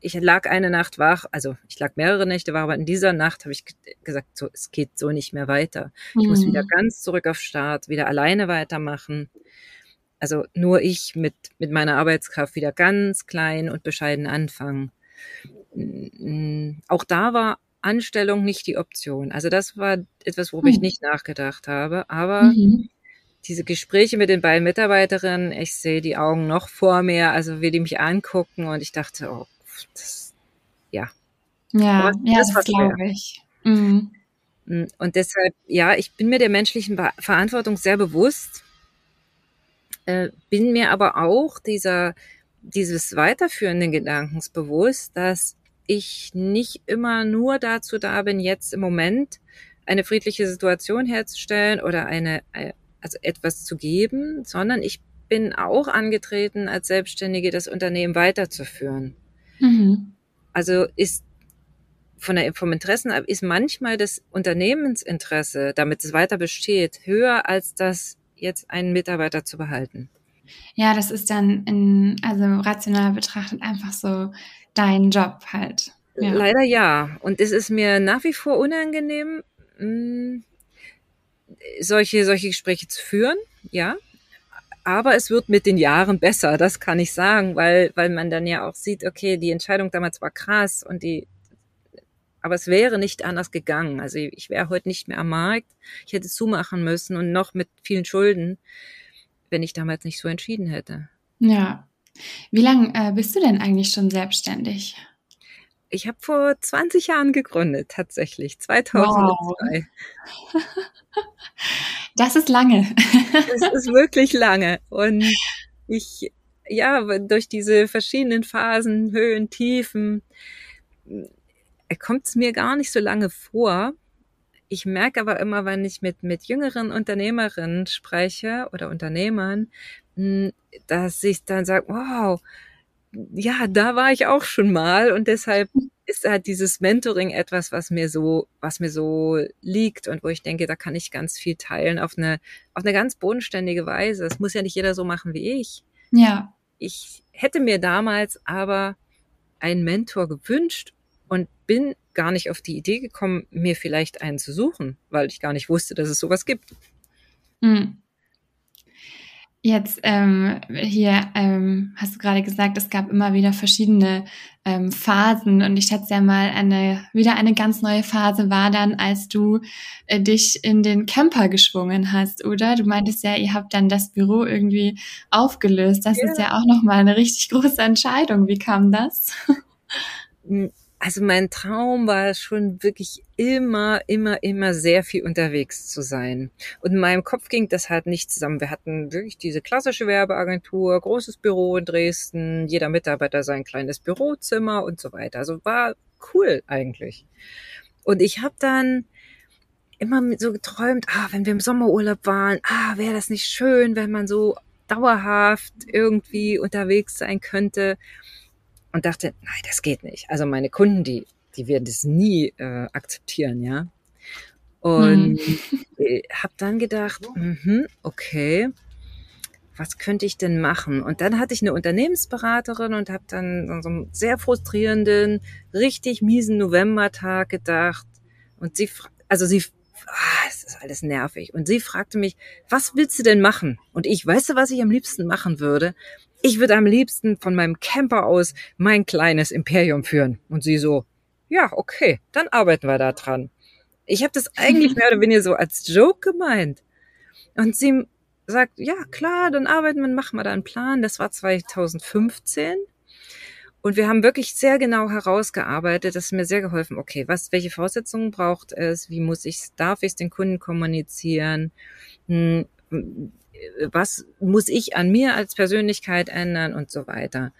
A: ich lag eine Nacht wach, also ich lag mehrere Nächte wach, aber in dieser Nacht habe ich gesagt, so, es geht so nicht mehr weiter. Ich mhm. muss wieder mhm. ganz zurück auf Start, wieder alleine weitermachen. Also nur ich mit, mit meiner Arbeitskraft wieder ganz klein und bescheiden anfangen. Auch da war Anstellung nicht die Option. Also das war etwas, worüber mhm. ich nicht nachgedacht habe. Aber mhm. diese Gespräche mit den beiden Mitarbeiterinnen, ich sehe die Augen noch vor mir, also wie die mich angucken und ich dachte, oh das, ja.
C: Ja, ja das, das glaube ich. Mhm.
A: Mm, und deshalb, ja, ich bin mir der menschlichen Verantwortung sehr bewusst, äh, bin mir aber auch dieser, dieses weiterführenden Gedankens bewusst, dass ich nicht immer nur dazu da bin, jetzt im Moment eine friedliche Situation herzustellen oder eine, äh, also etwas zu geben, sondern ich bin auch angetreten, als Selbstständige das Unternehmen weiterzuführen. Mhm. Also ist von der, vom Interessen ist manchmal das Unternehmensinteresse, damit es weiter besteht, höher als das jetzt einen Mitarbeiter zu behalten.
C: Ja, das ist dann in, also rational betrachtet einfach so dein Job halt.
A: Ja. Leider ja. Und es ist mir nach wie vor unangenehm, mh, hm, solche, solche Gespräche zu führen, ja. Aber es wird mit den Jahren besser, das kann ich sagen, weil, weil man dann ja auch sieht, okay, die Entscheidung damals war krass und die, aber es wäre nicht anders gegangen. Also ich wäre heute nicht mehr am Markt. Ich hätte zumachen müssen und noch mit vielen Schulden. wenn ich damals nicht so entschieden hätte.
C: Ja. Wie lange äh, bist du denn eigentlich schon selbstständig?
A: Ich habe vor 20 Jahren gegründet, tatsächlich, 2002. Wow.
C: Das ist lange.
A: Das ist wirklich lange. Und ich, ja, durch diese verschiedenen Phasen, Höhen, Tiefen, äh, kommt es mir gar nicht so lange vor. Ich merke aber immer, wenn ich mit, mit jüngeren Unternehmerinnen spreche oder Unternehmern, hm, dass ich dann sage, wow, ja, da war ich auch schon mal und deshalb ist halt dieses Mentoring etwas, was mir so, was mir so liegt und wo ich denke, da kann ich ganz viel teilen auf eine, auf eine ganz bodenständige Weise. Es muss ja nicht jeder so machen wie ich.
C: Ja.
A: Ich hätte mir damals aber einen Mentor gewünscht und bin gar nicht auf die Idee gekommen, mir vielleicht einen zu suchen, weil ich gar nicht wusste, dass es sowas gibt.
C: Mhm. Jetzt ähm, hier ähm, hast du gerade gesagt, es gab immer wieder verschiedene ähm, Phasen und ich schätze ja mal, eine wieder eine ganz neue Phase war dann, als du äh, dich in den Camper geschwungen hast, oder? Du meintest ja, ihr habt dann das Büro irgendwie aufgelöst. Das ja. ist ja auch noch mal eine richtig große Entscheidung. Wie kam das?
A: Also mein Traum war schon wirklich immer, immer, immer sehr viel unterwegs zu sein. Und in meinem Kopf ging das halt nicht zusammen. Wir hatten wirklich diese klassische Werbeagentur, großes Büro in Dresden, jeder Mitarbeiter sein kleines Bürozimmer und so weiter. Also war cool eigentlich. Und ich habe dann immer so geträumt, ah, wenn wir im Sommerurlaub waren, ah, wäre das nicht schön, wenn man so dauerhaft irgendwie unterwegs sein könnte und dachte, nein, das geht nicht. Also meine Kunden, die, die werden das nie äh, akzeptieren, ja. Und hm. habe dann gedacht, mh, okay, was könnte ich denn machen? Und dann hatte ich eine Unternehmensberaterin und habe dann so einen sehr frustrierenden, richtig miesen Novembertag gedacht. Und sie, also sie, ah, es ist alles nervig. Und sie fragte mich, was willst du denn machen? Und ich, weißt du, was ich am liebsten machen würde? Ich würde am liebsten von meinem Camper aus mein kleines Imperium führen. Und sie so, ja, okay, dann arbeiten wir da dran. Ich habe das eigentlich mehr oder weniger so als Joke gemeint. Und sie sagt, ja, klar, dann arbeiten wir, machen wir da einen Plan. Das war 2015. Und wir haben wirklich sehr genau herausgearbeitet. Das ist mir sehr geholfen. Okay, was, welche Voraussetzungen braucht es? Wie muss ich, darf ich es den Kunden kommunizieren? Hm, was muss ich an mir als Persönlichkeit ändern und so weiter.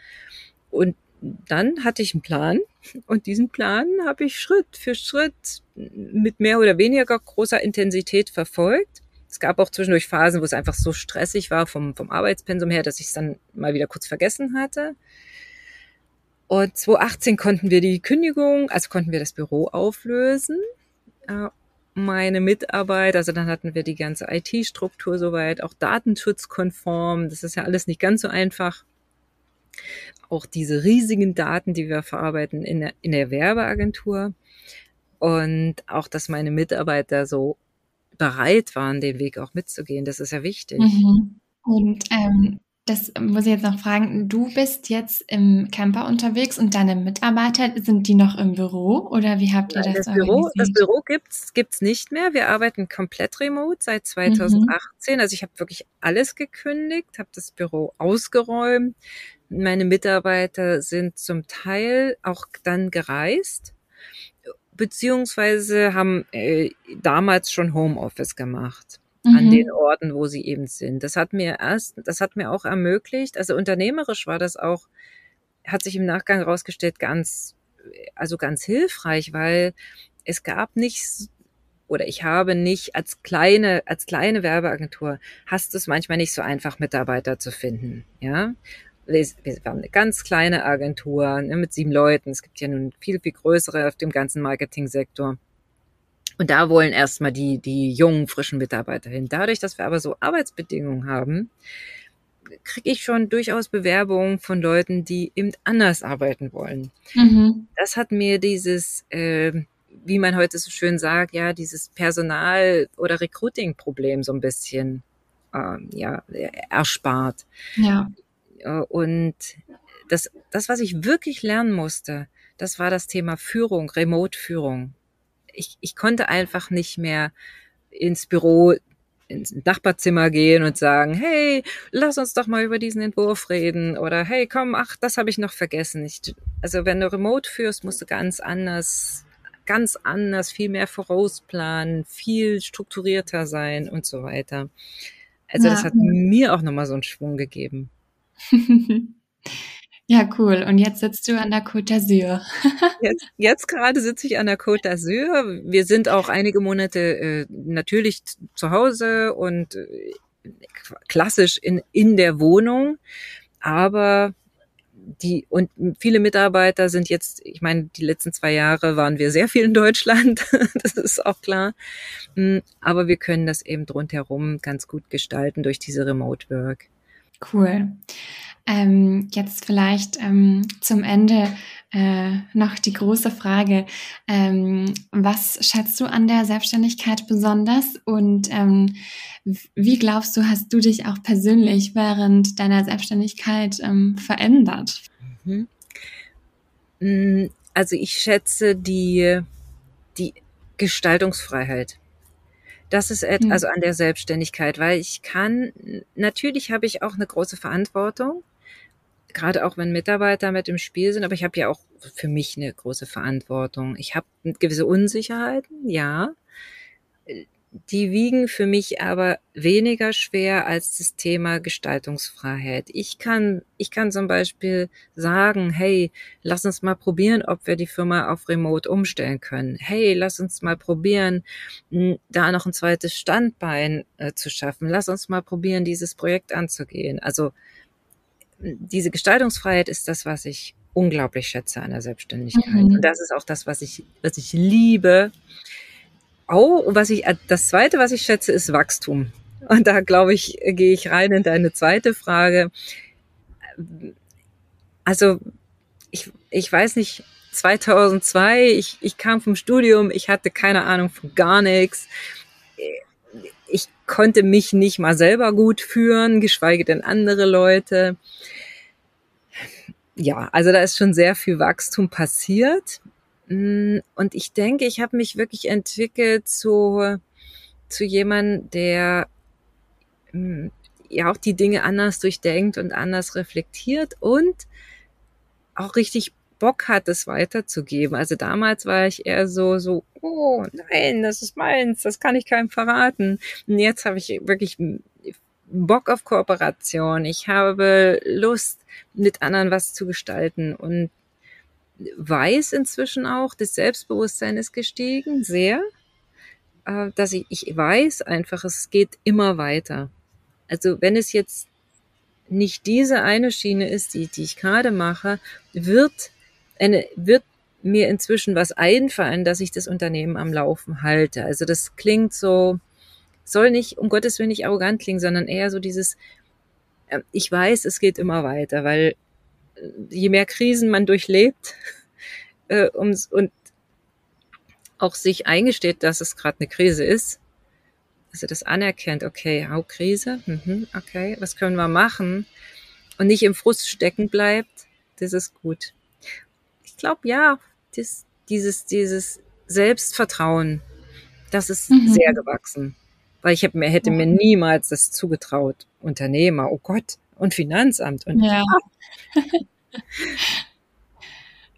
A: Und dann hatte ich einen Plan und diesen Plan habe ich Schritt für Schritt mit mehr oder weniger großer Intensität verfolgt. Es gab auch zwischendurch Phasen, wo es einfach so stressig war vom, vom Arbeitspensum her, dass ich es dann mal wieder kurz vergessen hatte. Und 2018 konnten wir die Kündigung, also konnten wir das Büro auflösen. Meine Mitarbeit, also dann hatten wir die ganze IT-Struktur soweit, auch datenschutzkonform, das ist ja alles nicht ganz so einfach. Auch diese riesigen Daten, die wir verarbeiten in der, in der Werbeagentur. Und auch, dass meine Mitarbeiter so bereit waren, den Weg auch mitzugehen, das ist ja wichtig.
C: Mhm. Und ähm, das muss ich jetzt noch fragen. Du bist jetzt im Camper unterwegs und deine Mitarbeiter, sind die noch im Büro oder wie habt ihr das,
A: das Büro, Das Büro gibt's, gibt's nicht mehr. Wir arbeiten komplett remote seit 2018. Mhm. Also ich habe wirklich alles gekündigt, habe das Büro ausgeräumt. Meine Mitarbeiter sind zum Teil auch dann gereist beziehungsweise haben äh, damals schon Homeoffice gemacht mhm. an den Orten, wo sie eben sind. Das hat mir erst, das hat mir auch ermöglicht, also unternehmerisch war das auch, hat sich im Nachgang herausgestellt, ganz, also ganz hilfreich, weil es gab nicht oder ich habe nicht als kleine, als kleine Werbeagentur hast du es manchmal nicht so einfach, Mitarbeiter zu finden, ja. Wir, wir haben eine ganz kleine Agentur ne, mit sieben Leuten. Es gibt ja nun viel, viel größere auf dem ganzen Marketingsektor. Und da wollen erstmal die, die jungen, frischen Mitarbeiter hin. Dadurch, dass wir aber so Arbeitsbedingungen haben, kriege ich schon durchaus Bewerbungen von Leuten, die eben anders arbeiten wollen. Mhm. Das hat mir dieses, äh, wie man heute so schön sagt, ja, dieses Personal- oder Recruiting-Problem so ein bisschen ähm, ja, erspart.
C: Ja.
A: Und das, das, was ich wirklich lernen musste, das war das Thema Führung, Remote-Führung ich, ich konnte einfach nicht mehr ins Büro ins Nachbarzimmer gehen und sagen, hey, lass uns doch mal über diesen Entwurf reden oder hey, komm, ach, das habe ich noch vergessen. Ich, also wenn du remote führst, musst du ganz anders, ganz anders, viel mehr vorausplanen, viel strukturierter sein und so weiter. Also ja. das hat mir auch nochmal so einen Schwung gegeben.
C: Ja, cool. Und jetzt sitzt du an der Côte d'Azur.
A: jetzt, jetzt gerade sitze ich an der Côte d'Azur. Wir sind auch einige Monate äh, natürlich zu Hause und äh, klassisch in, in der Wohnung. Aber die und viele Mitarbeiter sind jetzt, ich meine, die letzten zwei Jahre waren wir sehr viel in Deutschland, das ist auch klar. Hm, aber wir können das eben rundherum ganz gut gestalten durch diese Remote Work.
C: Cool. Ähm, jetzt vielleicht ähm, zum Ende äh, noch die große Frage. Ähm, was schätzt du an der Selbstständigkeit besonders und ähm, wie glaubst du, hast du dich auch persönlich während deiner Selbstständigkeit ähm, verändert? Mhm.
A: Mm, also ich schätze die, die Gestaltungsfreiheit. Das ist etwas, also an der Selbstständigkeit, weil ich kann, natürlich habe ich auch eine große Verantwortung, gerade auch wenn Mitarbeiter mit im Spiel sind, aber ich habe ja auch für mich eine große Verantwortung. Ich habe gewisse Unsicherheiten, ja. Die wiegen für mich aber weniger schwer als das Thema Gestaltungsfreiheit. Ich kann, ich kann zum Beispiel sagen, hey, lass uns mal probieren, ob wir die Firma auf Remote umstellen können. Hey, lass uns mal probieren, da noch ein zweites Standbein äh, zu schaffen. Lass uns mal probieren, dieses Projekt anzugehen. Also diese Gestaltungsfreiheit ist das, was ich unglaublich schätze an der Selbstständigkeit. Mhm. Und das ist auch das, was ich, was ich liebe. Oh, was ich, das zweite, was ich schätze, ist Wachstum. Und da glaube ich, gehe ich rein in deine zweite Frage. Also, ich, ich weiß nicht, 2002, ich, ich kam vom Studium, ich hatte keine Ahnung von gar nichts ich konnte mich nicht mal selber gut führen, geschweige denn andere Leute. Ja, also da ist schon sehr viel Wachstum passiert. Mm, und ich denke, ich habe mich wirklich entwickelt zu, zu jemandem, der mm, ja auch die Dinge anders durchdenkt und anders reflektiert und auch richtig Bock hat, es weiterzugeben. Also damals war ich eher so, so, oh nein, das ist meins, das kann ich keinem verraten. Und jetzt habe ich wirklich Bock auf Kooperation. Ich habe Lust, mit anderen was zu gestalten und weiß inzwischen auch, das Selbstbewusstsein ist gestiegen, sehr, äh, dass ich, ich weiß einfach, es geht immer weiter. Also wenn es jetzt nicht diese eine Schiene ist, die, die ich gerade mache, wird eine, wird mir inzwischen was einfallen, dass ich das Unternehmen am Laufen halte. Also das klingt so, soll nicht, um Gottes Willen nicht arrogant klingen, sondern eher so dieses, äh, ich weiß, es geht immer weiter, weil je mehr Krisen man durchlebt äh, und auch sich eingesteht, dass es gerade eine Krise ist, also das anerkennt, okay, hau Krise, mhm, okay, was können wir machen und nicht im Frust stecken bleibt, das ist gut ich glaube, ja, das, dieses, dieses Selbstvertrauen, das ist mhm. sehr gewachsen. Weil ich hab, mir, hätte mir niemals das zugetraut. Unternehmer, oh Gott, und Finanzamt. Und,
C: ja.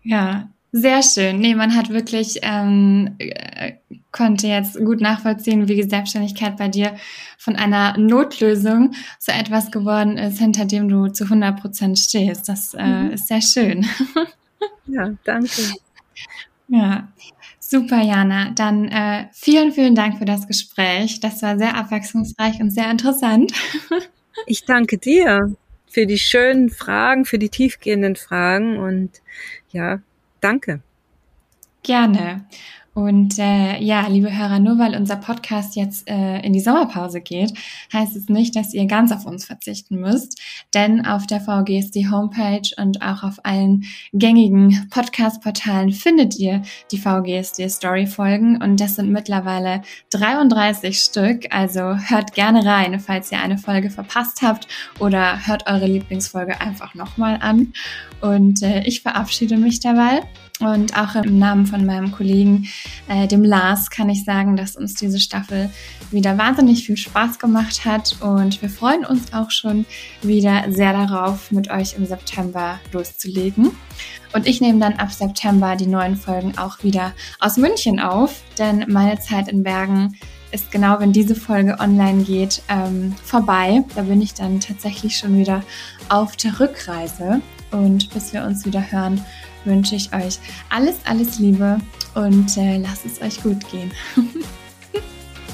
C: ja, sehr schön. Nee, man hat wirklich, ähm, äh, konnte jetzt gut nachvollziehen, wie die Selbstständigkeit bei dir von einer Notlösung zu etwas geworden ist, hinter dem du zu 100 Prozent stehst. Das äh, mhm. ist sehr schön.
A: Ja, danke.
C: Ja, super, Jana. Dann äh, vielen, vielen Dank für das Gespräch. Das war sehr abwechslungsreich und sehr interessant.
A: Ich danke dir für die schönen Fragen, für die tiefgehenden Fragen und ja, danke.
C: Gerne. Und äh, ja, liebe Hörer, nur weil unser Podcast jetzt äh, in die Sommerpause geht, heißt es nicht, dass ihr ganz auf uns verzichten müsst. Denn auf der VGSD Homepage und auch auf allen gängigen Podcast-Portalen findet ihr die VGSD Story-Folgen. Und das sind mittlerweile 33 Stück. Also hört gerne rein, falls ihr eine Folge verpasst habt oder hört eure Lieblingsfolge einfach nochmal an. Und äh, ich verabschiede mich dabei. Und auch im Namen von meinem Kollegen äh, dem Lars kann ich sagen, dass uns diese Staffel wieder wahnsinnig viel Spaß gemacht hat und wir freuen uns auch schon wieder sehr darauf, mit euch im September loszulegen. Und ich nehme dann ab September die neuen Folgen auch wieder aus München auf, denn meine Zeit in Bergen ist genau, wenn diese Folge online geht, ähm, vorbei. Da bin ich dann tatsächlich schon wieder auf der Rückreise. Und bis wir uns wieder hören, wünsche ich euch alles, alles Liebe und äh, lasst es euch gut gehen.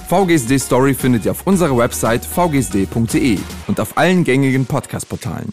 B: VGSD Story findet ihr auf unserer Website vgsd.de und auf allen gängigen Podcast-Portalen.